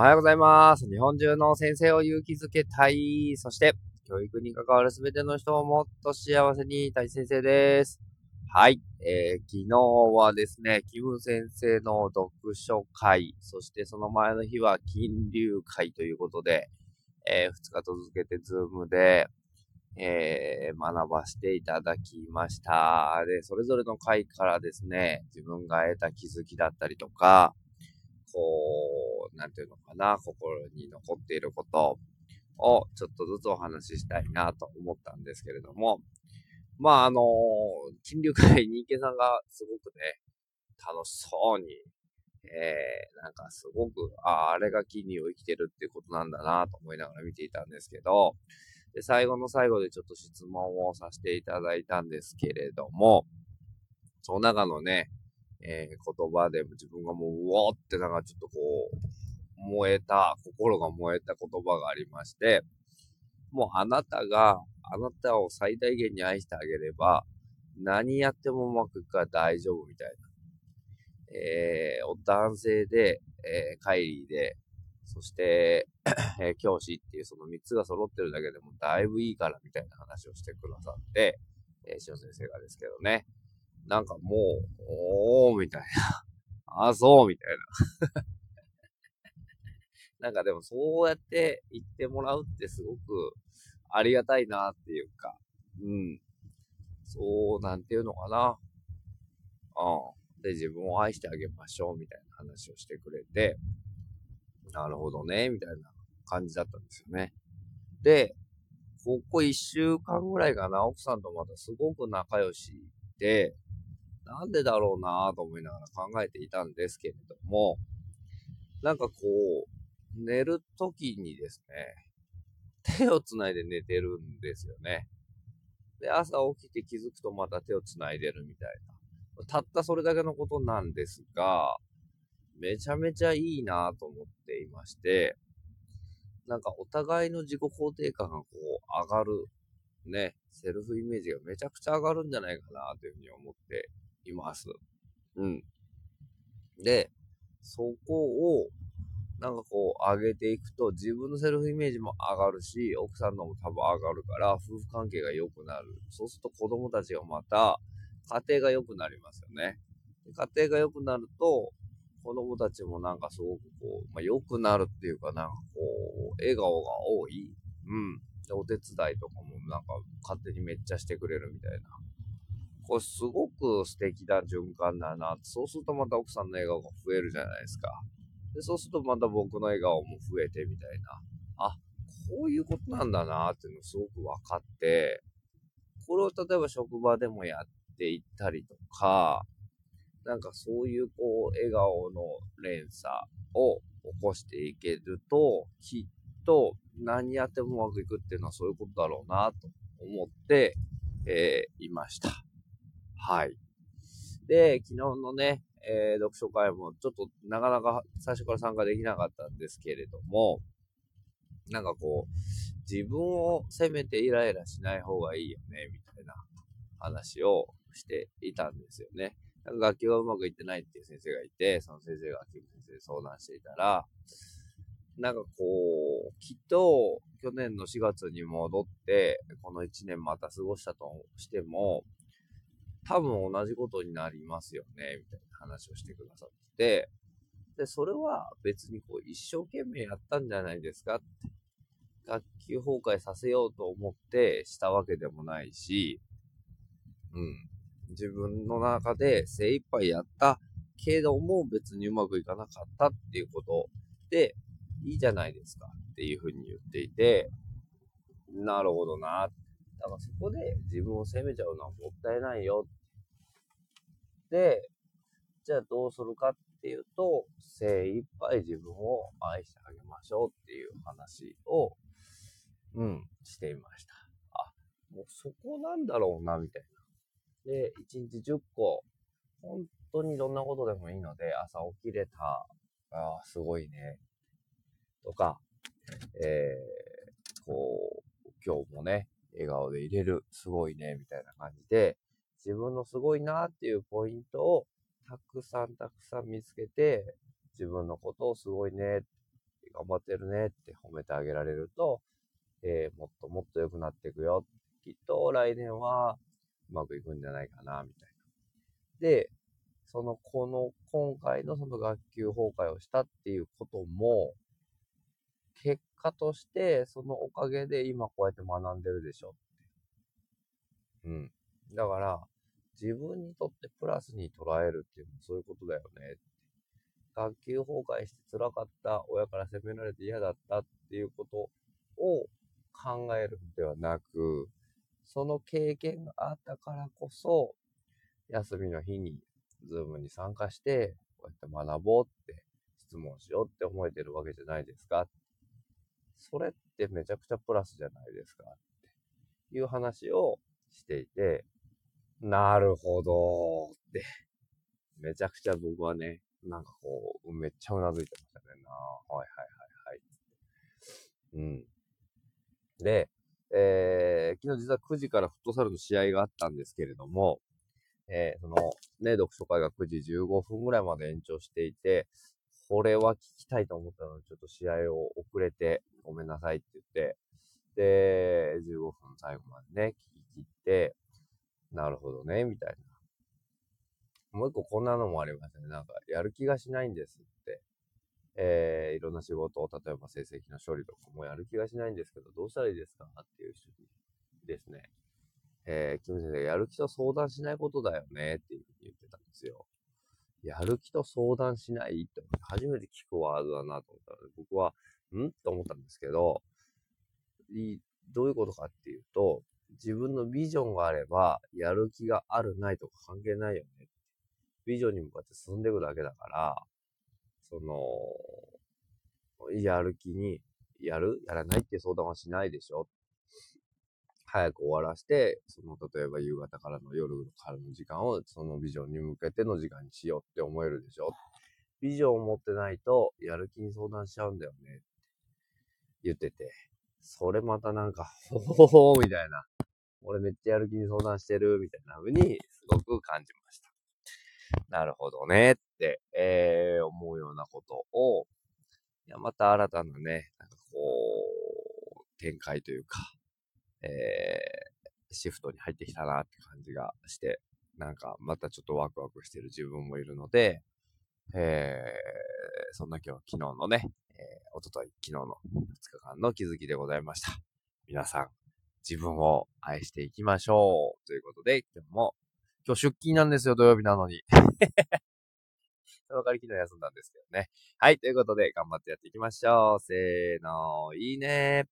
おはようございます。日本中の先生を勇気づけたい。そして、教育に関わるすべての人をもっと幸せにたい先生です。はい。えー、昨日はですね、キム先生の読書会、そしてその前の日は金流会ということで、えー、2日続けてズームで、えー、学ばせていただきました。で、それぞれの回からですね、自分が得た気づきだったりとか、なんていうのかな、心に残っていることをちょっとずつお話ししたいなと思ったんですけれども、まあ、あの、金龍会人間さんがすごくね、楽しそうに、えー、なんかすごく、ああ、あれが金龍を生きてるっていうことなんだなと思いながら見ていたんですけど、で、最後の最後でちょっと質問をさせていただいたんですけれども、その中のね、えー、言葉で自分がもう、うおーってなんかちょっとこう、燃えた、心が燃えた言葉がありまして、もうあなたがあなたを最大限に愛してあげれば、何やってもうまくいくから大丈夫みたいな。えー、男性で、えー、カイリーで、そして、えー、教師っていうその3つが揃ってるだけでもだいぶいいからみたいな話をしてくださって、えー、塩先生がですけどね。なんかもう、おーみたいな。あ、そうみたいな。なんかでもそうやって言ってもらうってすごくありがたいなっていうか、うん。そう、なんていうのかな。うん。で、自分を愛してあげましょうみたいな話をしてくれて、なるほどね、みたいな感じだったんですよね。で、ここ一週間ぐらいかな、奥さんとまたすごく仲良しで、なんでだろうなと思いながら考えていたんですけれども、なんかこう、寝るときにですね、手を繋いで寝てるんですよね。で、朝起きて気づくとまた手を繋いでるみたいな。たったそれだけのことなんですが、めちゃめちゃいいなと思っていまして、なんかお互いの自己肯定感がこう上がる、ね、セルフイメージがめちゃくちゃ上がるんじゃないかなというふうに思っています。うん。で、そこをなんかこう上げていくと自分のセルフイメージも上がるし、奥さんのも多分上がるから、夫婦関係が良くなる。そうすると子供たちがまた家庭が良くなりますよね。家庭が良くなると、子供たちもなんかすごくこう、まあ、良くなるっていうかなんかこう、笑顔が多い。うん。で、お手伝いとかもなんか勝手にめっちゃしてくれるみたいな。これすごく素敵な循環だな。そうするとまた奥さんの笑顔が増えるじゃないですか。で、そうするとまた僕の笑顔も増えてみたいな。あ、こういうことなんだなっていうのすごく分かって、これを例えば職場でもやっていったりとか、なんかそういうこう、笑顔の連鎖を起こしていけると、きっと何やってもうまくいくっていうのはそういうことだろうなと思って、えー、いました。はい。で、昨日のね、えー、読書会もちょっとなかなか最初から参加できなかったんですけれども、なんかこう、自分を責めてイライラしない方がいいよね、みたいな話をしていたんですよね。楽器がうまくいってないっていう先生がいて、その先生が秋先生に相談していたら、なんかこう、きっと去年の4月に戻って、この1年また過ごしたとしても、多分同じことになりますよね、みたいな話をしてくださって、で、それは別にこう一生懸命やったんじゃないですかって。学級崩壊させようと思ってしたわけでもないし、うん。自分の中で精一杯やったけども別にうまくいかなかったっていうことでいいじゃないですかっていうふうに言っていて、なるほどな。だからそこで自分を責めちゃうのはもったいないよ。で、じゃあどうするかっていうと、精一杯自分を愛してあげましょうっていう話を、うん、していました。あ、もうそこなんだろうな、みたいな。で、1日10個、本当にどんなことでもいいので、朝起きれた、ああ、すごいね。とか、えー、こう、今日もね、笑顔で入れる、すごいね、みたいな感じで、自分のすごいなっていうポイントをたくさんたくさん見つけて、自分のことをすごいね頑張ってるねって褒めてあげられると、えー、もっともっと良くなっていくよ。きっと来年はうまくいくんじゃないかな、みたいな。で、その、この、今回のその学級崩壊をしたっていうことも、結果として、そのおかげで今こうやって学んでるでしょって。うん。だから、自分にとってプラスに捉えるっていうのはそういうことだよねって。学級崩壊して辛かった、親から責められて嫌だったっていうことを考えるんではなく、その経験があったからこそ、休みの日に、ズームに参加して、こうやって学ぼうって質問しようって思えてるわけじゃないですか。それってめちゃくちゃプラスじゃないですかっていう話をしていて、なるほどって、めちゃくちゃ僕はね、なんかこう、めっちゃうなずいてましたねな。はいはいはいはい。うん。で、えー、昨日実は9時からフットサルの試合があったんですけれども、えー、その、ね、読書会が9時15分ぐらいまで延長していて、これは聞きたいと思ったので、ちょっと試合を遅れてごめんなさいって言って、で、15分最後までね、聞き切って、なるほどね、みたいな。もう一個こんなのもありますね。なんか、やる気がしないんですって。えー、いろんな仕事を、例えば成績の処理とかもやる気がしないんですけど、どうしたらいいですかっていう人にですね。えー、キム先生やる気と相談しないことだよねっていうふうに言ってたんですよ。やる気と相談しないって初めて聞くワードだなと思ったので、僕は、ん？と思ったんですけど、どういうことかっていうと、自分のビジョンがあれば、やる気があるないとか関係ないよね。ビジョンに向かって進んでいくだけだから、その、やる気に、やる？やらないって相談はしないでしょ。早く終わらして、その、例えば夕方からの夜からの時間を、そのビジョンに向けての時間にしようって思えるでしょ？ビジョンを持ってないと、やる気に相談しちゃうんだよね。って言ってて。それまたなんか、ほほほみたいな。俺めっちゃやる気に相談してる、みたいな風に、すごく感じました。なるほどね、って、えー、思うようなことを、いや、また新たなね、なんかこう、展開というか、えー、シフトに入ってきたなって感じがして、なんかまたちょっとワクワクしてる自分もいるので、えー、そんな今日は昨日のね、えー、おととい、昨日の2日間の気づきでございました。皆さん、自分を愛していきましょう。ということで、今日も、今日出勤なんですよ、土曜日なのに。その代わり昨日休んだんですけどね。はい、ということで、頑張ってやっていきましょう。せーの、いいねー